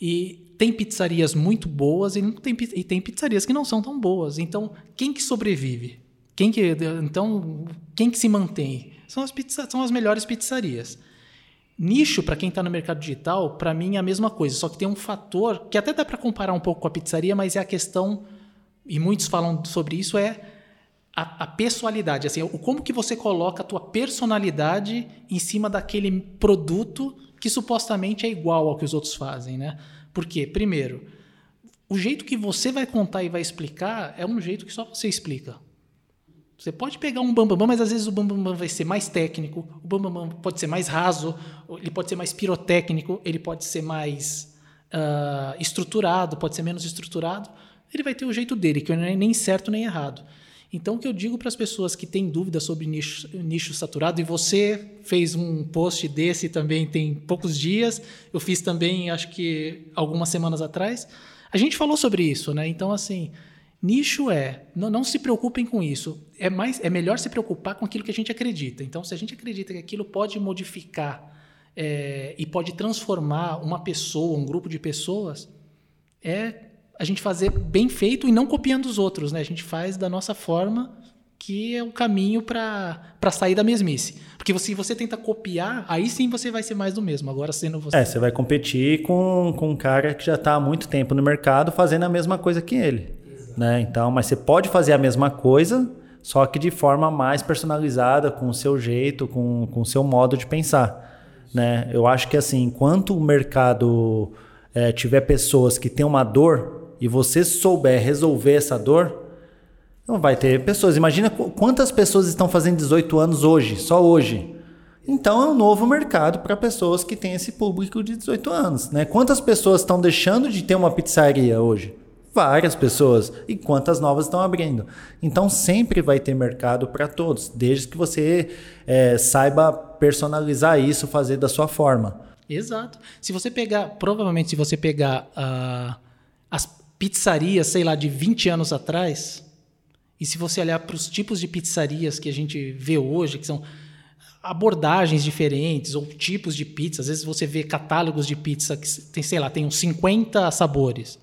E tem pizzarias muito boas e, não tem, e tem pizzarias que não são tão boas. Então, quem que sobrevive? Quem que, então, quem que se mantém? São as, pizza, são as melhores pizzarias. Nicho, para quem está no mercado digital, para mim é a mesma coisa, só que tem um fator que até dá para comparar um pouco com a pizzaria, mas é a questão, e muitos falam sobre isso, é a, a, pessoalidade, assim, o como que você coloca a tua personalidade em cima daquele produto que supostamente é igual ao que os outros fazem, né? Porque, primeiro, o jeito que você vai contar e vai explicar é um jeito que só você explica. Você pode pegar um bambambam, bam, bam, mas às vezes o bambambam bam, vai ser mais técnico, o bambambam pode ser mais raso, ele pode ser mais pirotécnico, ele pode ser mais uh, estruturado, pode ser menos estruturado. Ele vai ter o jeito dele, que não é nem certo nem errado. Então, o que eu digo para as pessoas que têm dúvidas sobre nicho, nicho saturado, e você fez um post desse também tem poucos dias, eu fiz também, acho que algumas semanas atrás, a gente falou sobre isso, né? Então, assim, nicho é, não, não se preocupem com isso, é, mais, é melhor se preocupar com aquilo que a gente acredita. Então, se a gente acredita que aquilo pode modificar é, e pode transformar uma pessoa, um grupo de pessoas, é a gente fazer bem feito e não copiando os outros, né? A gente faz da nossa forma que é o caminho para sair da mesmice. Porque se você tenta copiar, aí sim você vai ser mais do mesmo. Agora sendo você. É, você vai competir com, com um cara que já está há muito tempo no mercado fazendo a mesma coisa que ele. Né? Então, mas você pode fazer a mesma coisa, só que de forma mais personalizada, com o seu jeito, com, com o seu modo de pensar. Né? Eu acho que assim, enquanto o mercado é, tiver pessoas que têm uma dor e você souber resolver essa dor, não vai ter pessoas. Imagina quantas pessoas estão fazendo 18 anos hoje, só hoje. Então é um novo mercado para pessoas que têm esse público de 18 anos. Né? Quantas pessoas estão deixando de ter uma pizzaria hoje? Várias pessoas. E quantas novas estão abrindo? Então sempre vai ter mercado para todos, desde que você é, saiba personalizar isso, fazer da sua forma. Exato. Se você pegar, provavelmente, se você pegar uh, as pizzarias, sei lá, de 20 anos atrás, e se você olhar para os tipos de pizzarias que a gente vê hoje, que são abordagens diferentes ou tipos de pizza, às vezes você vê catálogos de pizza que tem, sei lá, tem uns 50 sabores.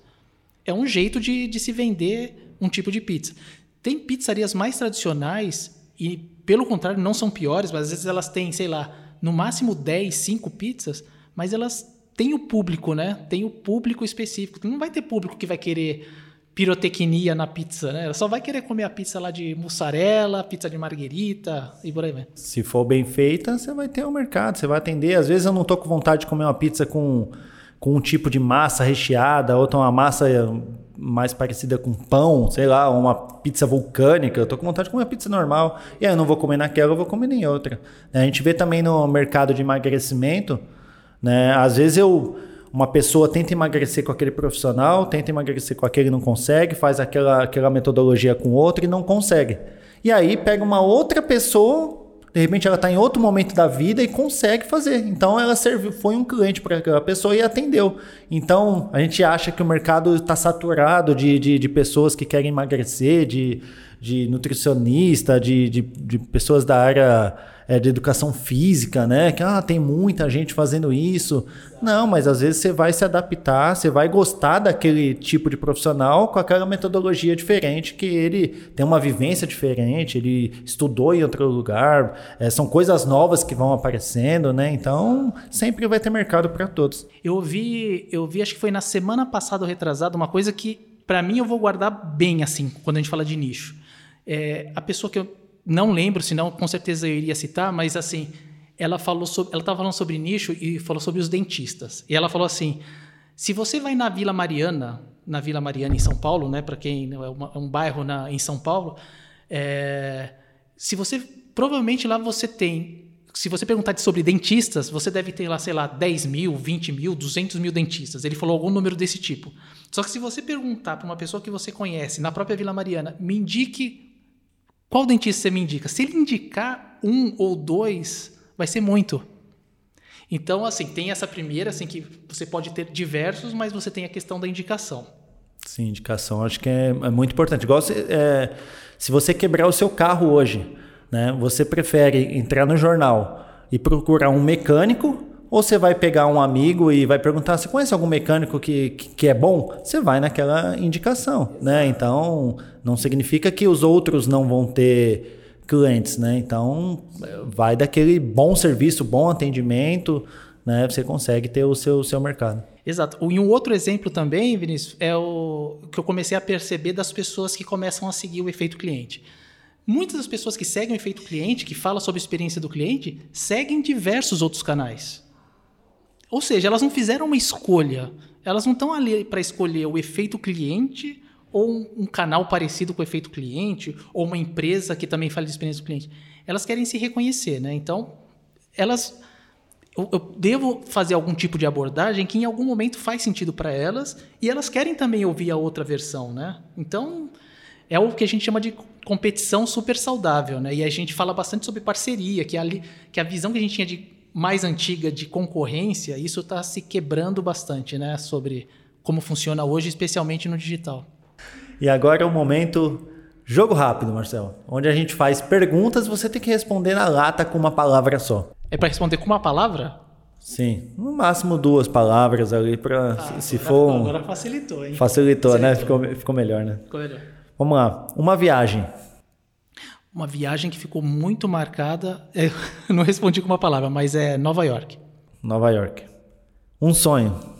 É um jeito de, de se vender um tipo de pizza. Tem pizzarias mais tradicionais e, pelo contrário, não são piores, mas às vezes elas têm, sei lá, no máximo 10, 5 pizzas, mas elas tem o público, né? Tem o público específico. Não vai ter público que vai querer pirotecnia na pizza, né? Ela só vai querer comer a pizza lá de mussarela, pizza de marguerita e por aí vai. Se for bem feita, você vai ter o um mercado, você vai atender. Às vezes eu não tô com vontade de comer uma pizza com, com um tipo de massa recheada, outra uma massa mais parecida com pão, sei lá, uma pizza vulcânica. Eu tô com vontade de comer uma pizza normal. E aí eu não vou comer naquela, eu vou comer em outra. A gente vê também no mercado de emagrecimento né? Às vezes eu uma pessoa tenta emagrecer com aquele profissional, tenta emagrecer com aquele não consegue, faz aquela, aquela metodologia com outro e não consegue. E aí pega uma outra pessoa, de repente ela está em outro momento da vida e consegue fazer. Então ela serviu, foi um cliente para aquela pessoa e atendeu. Então a gente acha que o mercado está saturado de, de, de, pessoas que querem emagrecer, de, de nutricionista, de, de, de pessoas da área é, de educação física, né? Que ah, tem muita gente fazendo isso. Não, mas às vezes você vai se adaptar, você vai gostar daquele tipo de profissional com aquela metodologia diferente, que ele tem uma vivência diferente, ele estudou em outro lugar, é, são coisas novas que vão aparecendo, né? Então sempre vai ter mercado para todos. Eu vi, eu vi, acho que foi na semana passada ou retrasada, uma coisa que para mim eu vou guardar bem assim, quando a gente fala de nicho. É, a pessoa que eu não lembro, senão com certeza eu iria citar, mas assim, ela falou sobre, ela estava falando sobre nicho e falou sobre os dentistas. E ela falou assim: se você vai na Vila Mariana, na Vila Mariana em São Paulo, né, para quem é, uma, é, um bairro na, em São Paulo, é, se você provavelmente lá você tem se você perguntar sobre dentistas, você deve ter lá, sei lá, 10 mil, 20 mil, 200 mil dentistas. Ele falou algum número desse tipo. Só que se você perguntar para uma pessoa que você conhece, na própria Vila Mariana, me indique qual dentista você me indica? Se ele indicar um ou dois, vai ser muito. Então, assim, tem essa primeira, assim, que você pode ter diversos, mas você tem a questão da indicação. Sim, indicação acho que é, é muito importante. Igual se, é, se você quebrar o seu carro hoje, né? Você prefere entrar no jornal e procurar um mecânico ou você vai pegar um amigo e vai perguntar: você conhece algum mecânico que, que, que é bom? Você vai naquela indicação, né? Então, não significa que os outros não vão ter clientes, né? Então, vai daquele bom serviço, bom atendimento, né? Você consegue ter o seu, seu mercado. Exato. E um outro exemplo também, Vinícius, é o que eu comecei a perceber das pessoas que começam a seguir o efeito cliente. Muitas das pessoas que seguem o efeito cliente, que falam sobre a experiência do cliente, seguem diversos outros canais. Ou seja, elas não fizeram uma escolha. Elas não estão ali para escolher o efeito cliente ou um, canal parecido com o efeito cliente, ou uma empresa que também fala de experiência do cliente. Elas querem se reconhecer, né? Então, elas. Eu, eu devo fazer algum tipo de abordagem que em algum momento faz sentido para elas e elas querem também ouvir a outra versão, né? Então, é o que a gente chama de competição super saudável, né? E a gente fala bastante sobre parceria, que a, que a visão que a gente tinha de mais antiga de concorrência, isso está se quebrando bastante, né? Sobre como funciona hoje, especialmente no digital. E agora é o momento jogo rápido, Marcelo, onde a gente faz perguntas, você tem que responder na lata com uma palavra só. É para responder com uma palavra? Sim, no máximo duas palavras ali para ah, se agora, for. Agora facilitou, hein? Facilitou, facilitou. né? Ficou, ficou melhor, né? Ficou melhor. Vamos lá. Uma viagem. Uma viagem que ficou muito marcada. Eu não respondi com uma palavra, mas é Nova York. Nova York. Um sonho.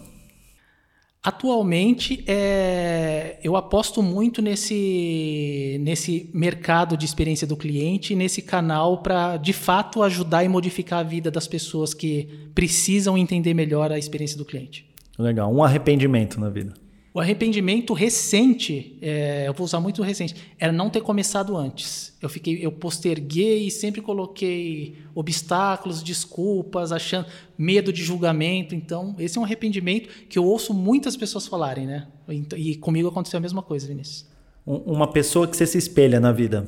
Atualmente, é, eu aposto muito nesse, nesse mercado de experiência do cliente, nesse canal para, de fato, ajudar e modificar a vida das pessoas que precisam entender melhor a experiência do cliente. Legal. Um arrependimento na vida. O arrependimento recente, é, eu vou usar muito recente, era não ter começado antes. Eu fiquei, eu posterguei e sempre coloquei obstáculos, desculpas, achando medo de julgamento. Então, esse é um arrependimento que eu ouço muitas pessoas falarem, né? E comigo aconteceu a mesma coisa, Vinícius. Uma pessoa que você se espelha na vida.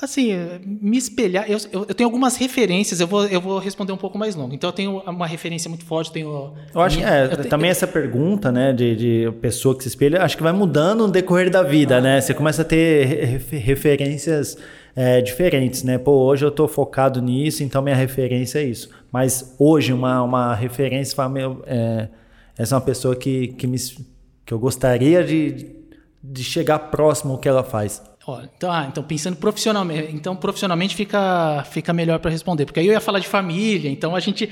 Assim, me espelhar. Eu, eu, eu, tenho algumas referências, eu vou, eu vou responder um pouco mais longo. Então, eu tenho uma referência muito forte. Tenho eu acho minha, é, tenho, também essa pergunta, né, de, de pessoa que se espelha, acho que vai mudando no decorrer da vida, ah, né? Você começa a ter referências é, diferentes, né? Pô, hoje eu estou focado nisso, então minha referência é isso. Mas hoje, uma, uma referência, é, essa é uma pessoa que, que, me, que eu gostaria de, de chegar próximo ao que ela faz. Então, ah, então pensando profissionalmente, então profissionalmente fica, fica melhor para responder, porque aí eu ia falar de família, então a gente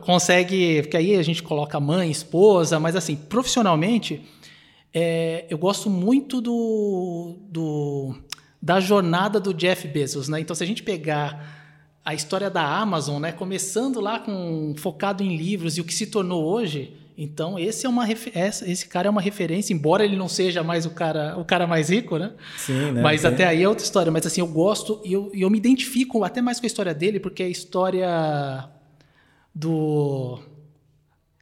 consegue, porque aí a gente coloca mãe, esposa, mas assim, profissionalmente, é, eu gosto muito do, do, da jornada do Jeff Bezos, né? Então, se a gente pegar a história da Amazon, né, começando lá com focado em livros e o que se tornou hoje, então, esse é uma esse cara é uma referência, embora ele não seja mais o cara, o cara mais rico, né? Sim, né? Mas até aí é outra história. Mas assim, eu gosto e eu, eu me identifico até mais com a história dele, porque é a história do.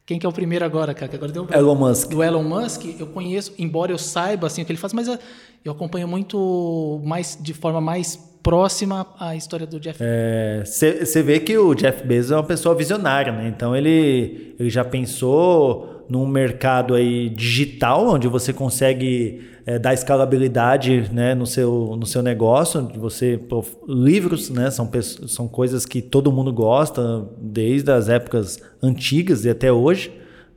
Quem que é o primeiro agora, cara? Que agora deu Elon Musk. Do Elon Musk, eu conheço, embora eu saiba assim o que ele faz, mas eu, eu acompanho muito mais de forma mais próxima à história do Jeff Você é, vê que o Jeff Bezos é uma pessoa visionária, né? Então ele, ele já pensou num mercado aí digital, onde você consegue é, dar escalabilidade né, no, seu, no seu negócio, onde você pô, livros, né, são, são coisas que todo mundo gosta desde as épocas antigas e até hoje.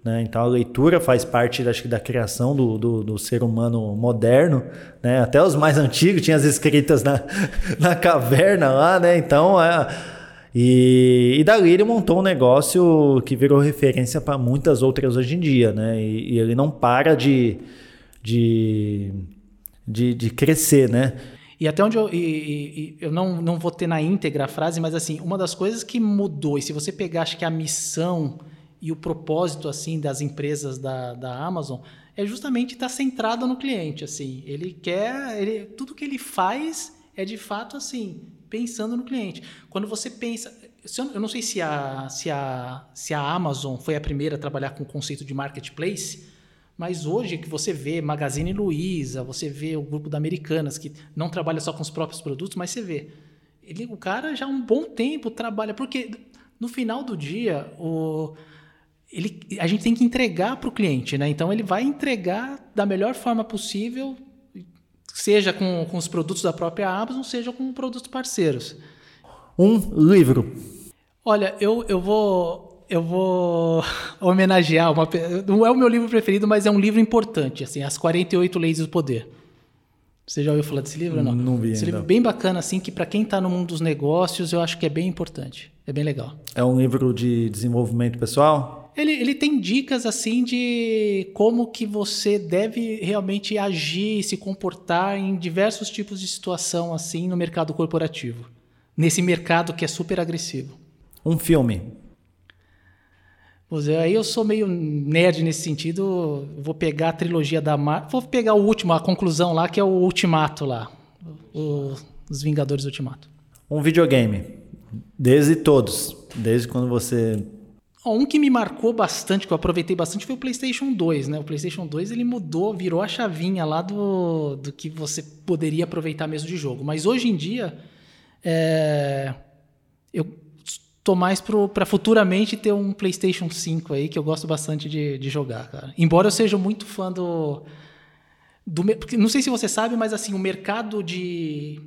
Né? Então a leitura faz parte acho que, da criação do, do, do, ser humano moderno. Né? Até os mais antigos tinham as escritas na, na caverna lá, né? Então é. E, e dali ele montou um negócio que virou referência para muitas outras hoje em dia, né? E, e ele não para de, de, de, de, crescer, né? E até onde eu, e, e, eu não, não vou ter na íntegra a frase, mas assim, uma das coisas que mudou, e se você pegar, acho que a missão e o propósito assim das empresas da, da Amazon é justamente estar centrado no cliente assim ele quer ele, tudo que ele faz é de fato assim pensando no cliente quando você pensa eu não sei se a, se a, se a Amazon foi a primeira a trabalhar com o conceito de marketplace Mas hoje que você vê Magazine Luiza, você vê o grupo da Americanas, que não trabalha só com os próprios produtos, mas você vê. Ele, o cara já há um bom tempo trabalha, porque no final do dia, o, ele, a gente tem que entregar para o cliente, né? Então ele vai entregar da melhor forma possível, seja com, com os produtos da própria Amazon, seja com produtos parceiros. Um livro. Olha, eu, eu vou eu vou homenagear uma não é o meu livro preferido, mas é um livro importante, assim, As 48 Leis do Poder. Você já ouviu falar desse livro ou não? Não vi. Esse livro é bem bacana, assim, que para quem está no mundo dos negócios, eu acho que é bem importante. É bem legal. É um livro de desenvolvimento pessoal? Ele, ele tem dicas, assim, de como que você deve realmente agir, se comportar em diversos tipos de situação, assim, no mercado corporativo. Nesse mercado que é super agressivo. Um filme. Pois é, aí eu sou meio nerd nesse sentido. Vou pegar a trilogia da Marvel. Vou pegar o último, a conclusão lá, que é o Ultimato lá. O, os Vingadores Ultimato. Um videogame. Desde todos. Desde quando você. Um que me marcou bastante, que eu aproveitei bastante, foi o PlayStation 2, né? O PlayStation 2 ele mudou, virou a chavinha lá do, do que você poderia aproveitar mesmo de jogo. Mas hoje em dia, é, eu tô mais para futuramente ter um PlayStation 5 aí, que eu gosto bastante de, de jogar, cara. Embora eu seja muito fã do. do não sei se você sabe, mas assim, o mercado de.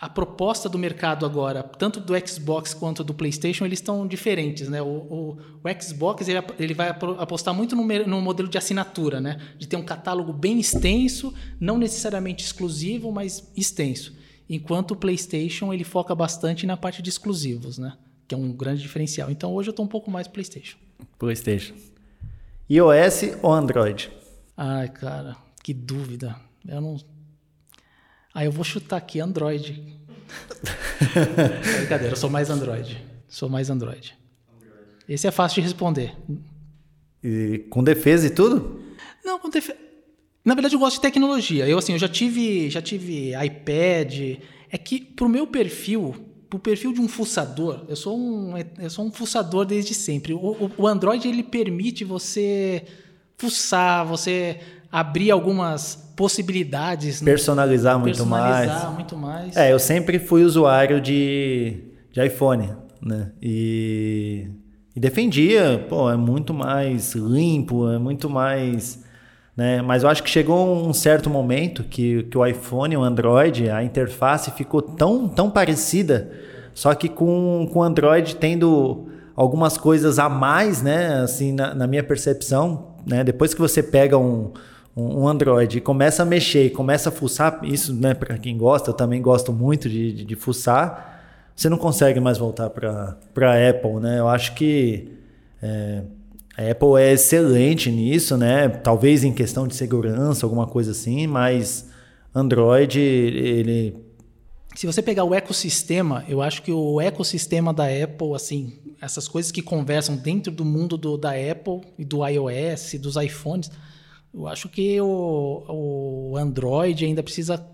A proposta do mercado agora, tanto do Xbox quanto do PlayStation, eles estão diferentes, né? O, o, o Xbox ele, ele, vai apostar muito no, no modelo de assinatura, né? De ter um catálogo bem extenso, não necessariamente exclusivo, mas extenso. Enquanto o PlayStation ele foca bastante na parte de exclusivos, né? que é um grande diferencial. Então hoje eu estou um pouco mais PlayStation. PlayStation. iOS ou Android? Ai, cara, que dúvida. Eu não. Ah, eu vou chutar aqui Android. Brincadeira, eu sou mais Android. Sou mais Android. Esse é fácil de responder. E com defesa e tudo? Não, com defesa. Na verdade, eu gosto de tecnologia. Eu assim, eu já tive, já tive iPad. É que pro meu perfil, o perfil de um fuçador, eu sou um, eu sou um fuçador desde sempre. O, o, o Android ele permite você fuçar, você abrir algumas possibilidades. Né? Personalizar né? muito Personalizar mais. muito mais. É, eu sempre fui usuário de, de iPhone, né? E, e defendia, pô, é muito mais limpo, é muito mais... Né? Mas eu acho que chegou um certo momento que, que o iPhone, o Android, a interface ficou tão, tão parecida, só que com o Android tendo algumas coisas a mais, né? Assim, na, na minha percepção, né? Depois que você pega um, um Android e começa a mexer e começa a fuçar, isso, né? Para quem gosta, eu também gosto muito de, de, de fuçar, você não consegue mais voltar para a Apple, né? Eu acho que é, a Apple é excelente nisso, né? Talvez em questão de segurança, alguma coisa assim, mas Android, ele. Se você pegar o ecossistema, eu acho que o ecossistema da Apple, assim, essas coisas que conversam dentro do mundo do, da Apple e do iOS, dos iPhones, eu acho que o, o Android ainda precisa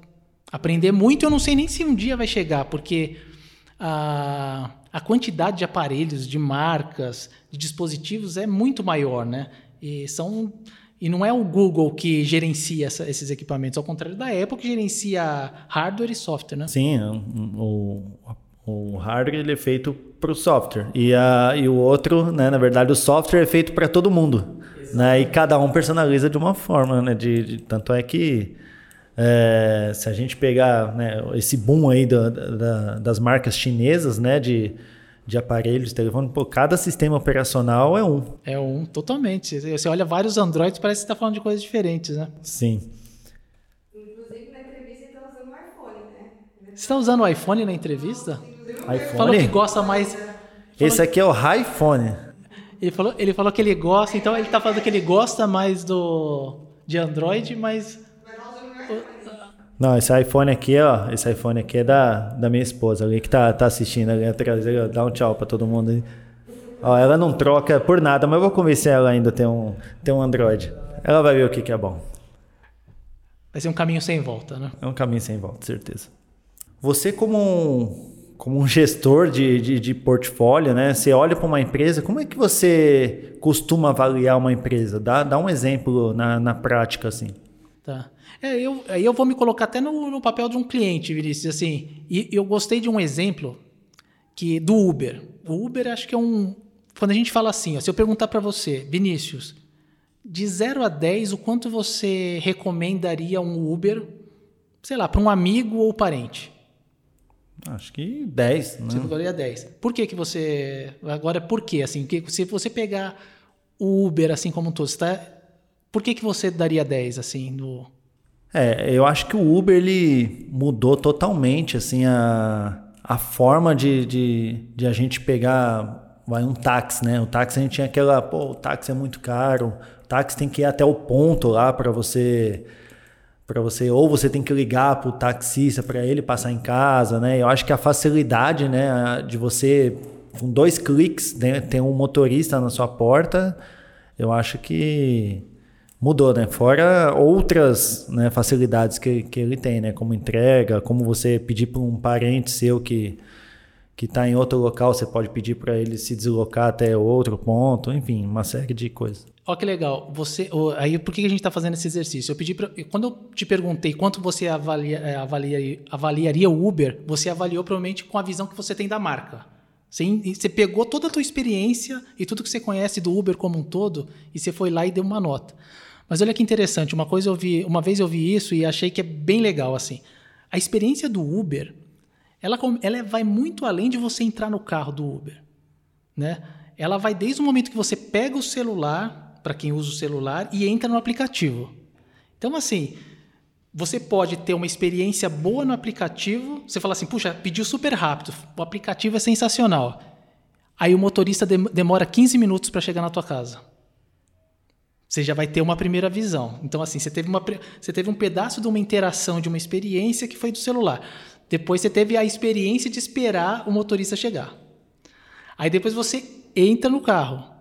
aprender muito. Eu não sei nem se um dia vai chegar, porque a, a quantidade de aparelhos, de marcas, de dispositivos é muito maior, né? E são e não é o Google que gerencia essa, esses equipamentos, ao contrário da Apple que gerencia hardware e software, né? Sim, é o, o hardware ele é feito para o software e, a, e o outro, né, na verdade, o software é feito para todo mundo, né? E cada um personaliza de uma forma, né? De, de tanto é que é, se a gente pegar né, esse boom aí da, da, das marcas chinesas, né, de, de aparelhos de telefone, pô, cada sistema operacional é um. É um, totalmente. Você olha vários Androids, parece que está falando de coisas diferentes, né? Sim. Inclusive na entrevista ele está usando o iPhone, né? Você está usando o iPhone na entrevista? iPhone? Falou que gosta mais. Esse aqui é o iPhone. Ele falou, ele falou que ele gosta, então ele está falando que ele gosta mais do de Android, mas não, esse iPhone aqui, ó, esse iPhone aqui é da, da minha esposa, ali que tá, tá assistindo ali atrás, dá um tchau pra todo mundo aí. Ó, ela não troca por nada, mas eu vou convencer ela ainda a ter um, ter um Android. Ela vai ver o que, que é bom. Vai ser um caminho sem volta, né? É um caminho sem volta, certeza. Você como um, como um gestor de, de, de portfólio, né? Você olha para uma empresa, como é que você costuma avaliar uma empresa? Dá, dá um exemplo na, na prática, assim. Tá. É, eu, aí eu vou me colocar até no, no papel de um cliente, Vinícius, assim. E eu gostei de um exemplo que do Uber. O Uber acho que é um... Quando a gente fala assim, ó, se eu perguntar para você, Vinícius, de 0 a 10, o quanto você recomendaria um Uber, sei lá, para um amigo ou parente? Acho que 10, né? Você daria 10. Por que que você... Agora, por quê? Assim, que se você pegar o Uber assim como um todo, está... por que que você daria 10, assim, no... É, eu acho que o Uber, ele mudou totalmente, assim, a, a forma de, de, de a gente pegar vai um táxi, né? O táxi a gente tinha aquela, pô, o táxi é muito caro, o táxi tem que ir até o ponto lá para você para você ou você tem que ligar para o taxista para ele passar em casa, né? Eu acho que a facilidade, né, de você com dois cliques né, ter um motorista na sua porta, eu acho que mudou, né? Fora outras né, facilidades que, que ele tem, né? Como entrega, como você pedir para um parente seu que que está em outro local, você pode pedir para ele se deslocar até outro ponto, enfim, uma série de coisas. Ó, que legal. Você, aí, por que a gente está fazendo esse exercício? Eu pedi pra, quando eu te perguntei quanto você avalia, é, avalia, avaliaria o Uber, você avaliou provavelmente com a visão que você tem da marca. Você, você pegou toda a tua experiência e tudo que você conhece do Uber como um todo e você foi lá e deu uma nota. Mas olha que interessante, uma coisa eu vi, uma vez eu vi isso e achei que é bem legal assim. A experiência do Uber, ela, ela vai muito além de você entrar no carro do Uber, né? Ela vai desde o momento que você pega o celular para quem usa o celular e entra no aplicativo. Então, assim, você pode ter uma experiência boa no aplicativo. Você fala assim, puxa, pediu super rápido, o aplicativo é sensacional. Aí o motorista demora 15 minutos para chegar na tua casa. Você já vai ter uma primeira visão. Então, assim, você teve, uma, você teve um pedaço de uma interação, de uma experiência que foi do celular. Depois você teve a experiência de esperar o motorista chegar. Aí depois você entra no carro.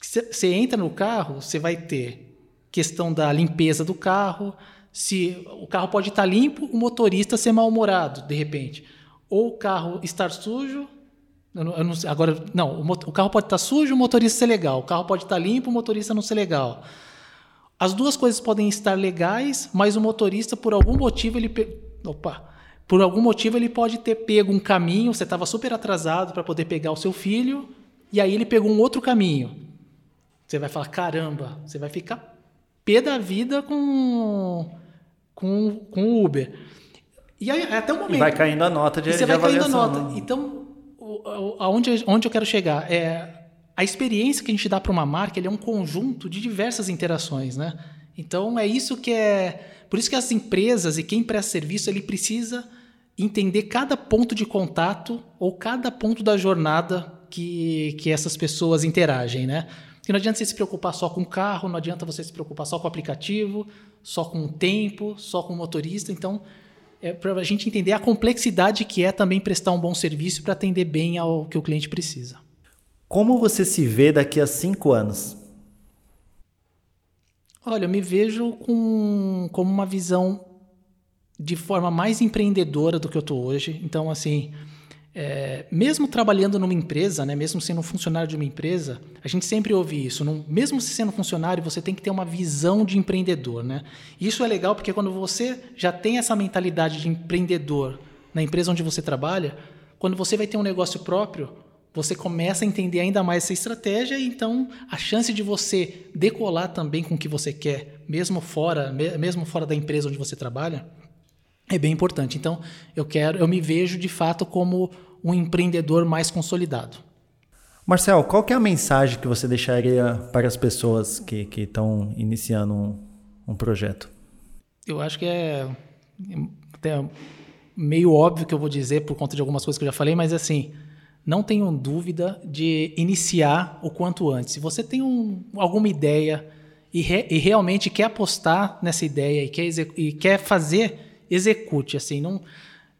Você entra no carro, você vai ter questão da limpeza do carro, se o carro pode estar limpo, o motorista ser mal-humorado, de repente. Ou o carro estar sujo, eu não, eu não, agora, não, o, o, carro pode estar sujo, o motorista ser legal. O carro pode estar limpo, o motorista não ser legal. As duas coisas podem estar legais, mas o motorista, por algum motivo, ele. Opa! Por algum motivo, ele pode ter pego um caminho, você estava super atrasado para poder pegar o seu filho, e aí ele pegou um outro caminho. Você vai falar, caramba, você vai ficar pé da vida com com, com o Uber. E aí, até o momento. E vai caindo a nota de, você de vai caindo a nota. Né? Então, aonde, onde eu quero chegar é a experiência que a gente dá para uma marca, ele é um conjunto de diversas interações, né? Então é isso que é, por isso que as empresas e quem presta serviço, ele precisa entender cada ponto de contato ou cada ponto da jornada que, que essas pessoas interagem, né? Porque não adianta você se preocupar só com o carro, não adianta você se preocupar só com o aplicativo, só com o tempo, só com o motorista. Então, é para a gente entender a complexidade que é também prestar um bom serviço para atender bem ao que o cliente precisa. Como você se vê daqui a cinco anos? Olha, eu me vejo com, como uma visão de forma mais empreendedora do que eu estou hoje. Então, assim, é, mesmo trabalhando numa empresa, né, mesmo sendo um funcionário de uma empresa, a gente sempre ouve isso. Não, mesmo se sendo funcionário, você tem que ter uma visão de empreendedor. Né? Isso é legal porque quando você já tem essa mentalidade de empreendedor na empresa onde você trabalha, quando você vai ter um negócio próprio, você começa a entender ainda mais essa estratégia e então a chance de você decolar também com o que você quer, mesmo fora, mesmo fora da empresa onde você trabalha, é bem importante. Então, eu quero, eu me vejo de fato como um empreendedor mais consolidado. Marcel, qual que é a mensagem que você deixaria para as pessoas que estão iniciando um, um, projeto? Eu acho que é até meio óbvio que eu vou dizer por conta de algumas coisas que eu já falei, mas assim, não tenham dúvida de iniciar o quanto antes. Se você tem um, alguma ideia e, re, e, realmente quer apostar nessa ideia e quer, e quer fazer execute, assim, não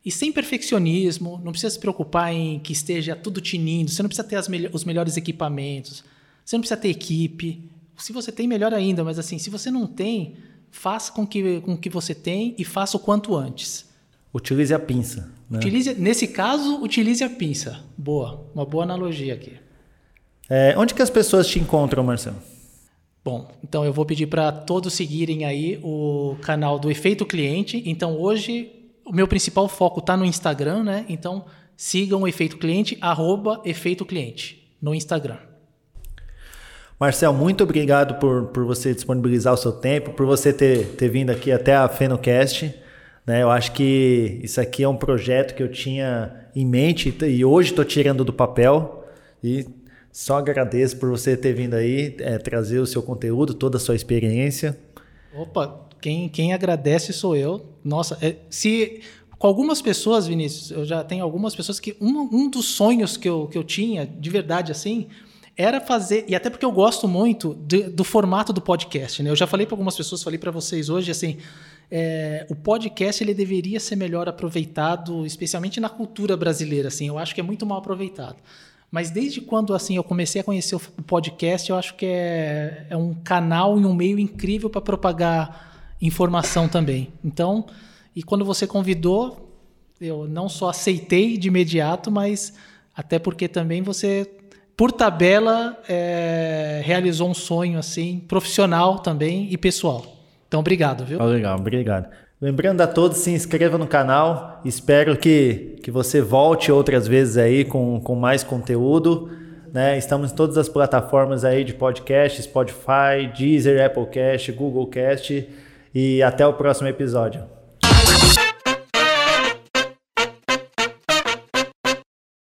e sem perfeccionismo, não precisa se preocupar em que esteja tudo tinindo, você não precisa ter me os melhores equipamentos, você não precisa ter equipe. Se você tem, melhor ainda, mas assim, se você não tem, faça com que com que você tem e faça o quanto antes. Utilize a pinça. Né? Utilize, nesse caso, utilize a pinça. Boa, uma boa analogia aqui. É, onde que as pessoas te encontram, Marcelo? Bom, então eu vou pedir para todos seguirem aí o canal do Efeito Cliente. Então hoje o meu principal foco está no Instagram, né? Então sigam o Efeito Cliente, arroba Efeito Cliente no Instagram. Marcel, muito obrigado por, por você disponibilizar o seu tempo, por você ter, ter vindo aqui até a FenoCast. Né? Eu acho que isso aqui é um projeto que eu tinha em mente e hoje estou tirando do papel. E só agradeço por você ter vindo aí, é, trazer o seu conteúdo, toda a sua experiência. Opa, quem, quem agradece sou eu. Nossa, é, se com algumas pessoas, Vinícius, eu já tenho algumas pessoas que um, um dos sonhos que eu, que eu tinha, de verdade, assim, era fazer, e até porque eu gosto muito de, do formato do podcast, né? Eu já falei para algumas pessoas, falei para vocês hoje, assim, é, o podcast ele deveria ser melhor aproveitado, especialmente na cultura brasileira, assim, eu acho que é muito mal aproveitado. Mas desde quando assim eu comecei a conhecer o podcast, eu acho que é, é um canal e um meio incrível para propagar informação também. Então, e quando você convidou, eu não só aceitei de imediato, mas até porque também você, por tabela, é, realizou um sonho assim profissional também e pessoal. Então, obrigado, viu? legal, obrigado. Lembrando a todos, se inscreva no canal. Espero que, que você volte outras vezes aí com, com mais conteúdo. Né? Estamos em todas as plataformas aí de podcast, Spotify, Deezer, Applecast, Googlecast. E até o próximo episódio.